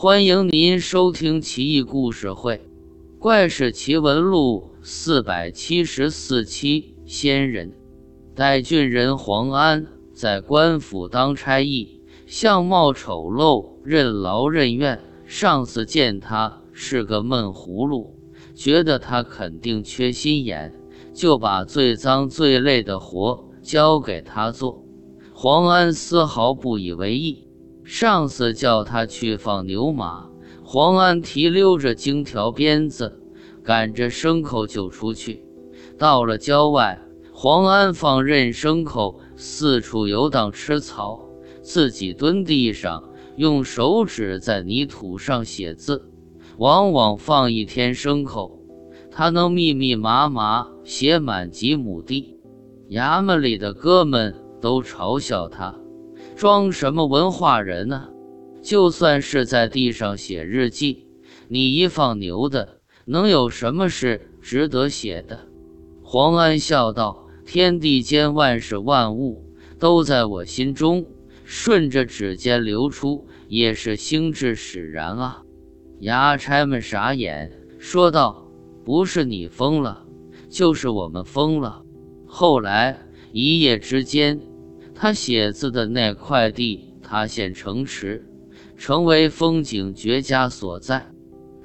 欢迎您收听《奇异故事会·怪事奇闻录》四百七十四期。仙人，代郡人黄安在官府当差役，相貌丑陋，任劳任怨。上司见他是个闷葫芦，觉得他肯定缺心眼，就把最脏最累的活交给他做。黄安丝毫不以为意。上司叫他去放牛马，黄安提溜着荆条鞭子，赶着牲口就出去。到了郊外，黄安放任牲口四处游荡吃草，自己蹲地上，用手指在泥土上写字。往往放一天牲口，他能密密麻麻写满几亩地。衙门里的哥们都嘲笑他。装什么文化人呢？就算是在地上写日记，你一放牛的，能有什么事值得写的？黄安笑道：“天地间万事万物都在我心中，顺着指尖流出，也是心智使然啊。”衙差们傻眼，说道：“不是你疯了，就是我们疯了。”后来一夜之间。他写字的那块地塌陷城池，成为风景绝佳所在，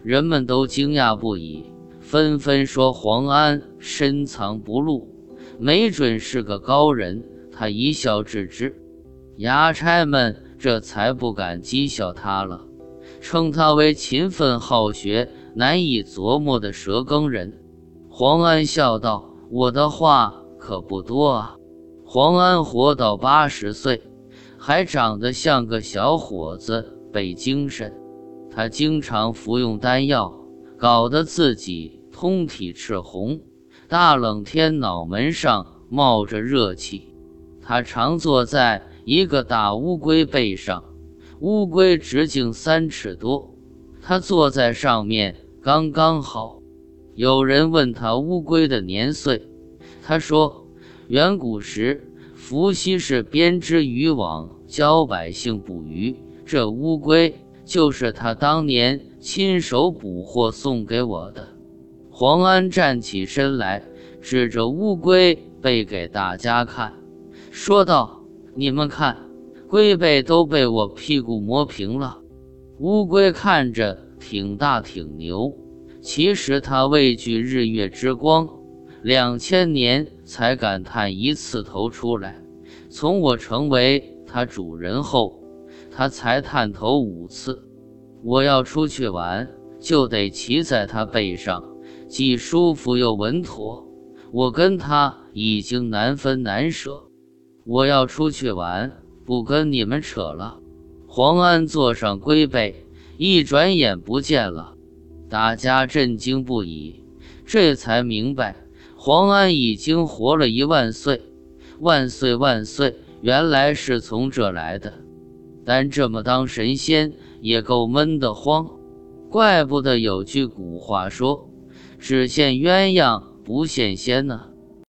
人们都惊讶不已，纷纷说黄安深藏不露，没准是个高人。他一笑置之，衙差们这才不敢讥笑他了，称他为勤奋好学、难以琢磨的蛇羹人。黄安笑道：“我的话可不多啊。”黄安活到八十岁，还长得像个小伙子，倍精神。他经常服用丹药，搞得自己通体赤红，大冷天脑门上冒着热气。他常坐在一个大乌龟背上，乌龟直径三尺多，他坐在上面刚刚好。有人问他乌龟的年岁，他说。远古时，伏羲氏编织渔网，教百姓捕鱼。这乌龟就是他当年亲手捕获送给我的。黄安站起身来，指着乌龟背给大家看，说道：“你们看，龟背都被我屁股磨平了。乌龟看着挺大挺牛，其实它畏惧日月之光。”两千年才敢探一次头出来，从我成为它主人后，它才探头五次。我要出去玩，就得骑在它背上，既舒服又稳妥。我跟它已经难分难舍。我要出去玩，不跟你们扯了。黄安坐上龟背，一转眼不见了，大家震惊不已，这才明白。黄安已经活了一万岁，万岁万岁！原来是从这来的，但这么当神仙也够闷得慌，怪不得有句古话说：“只羡鸳鸯不羡仙呢。”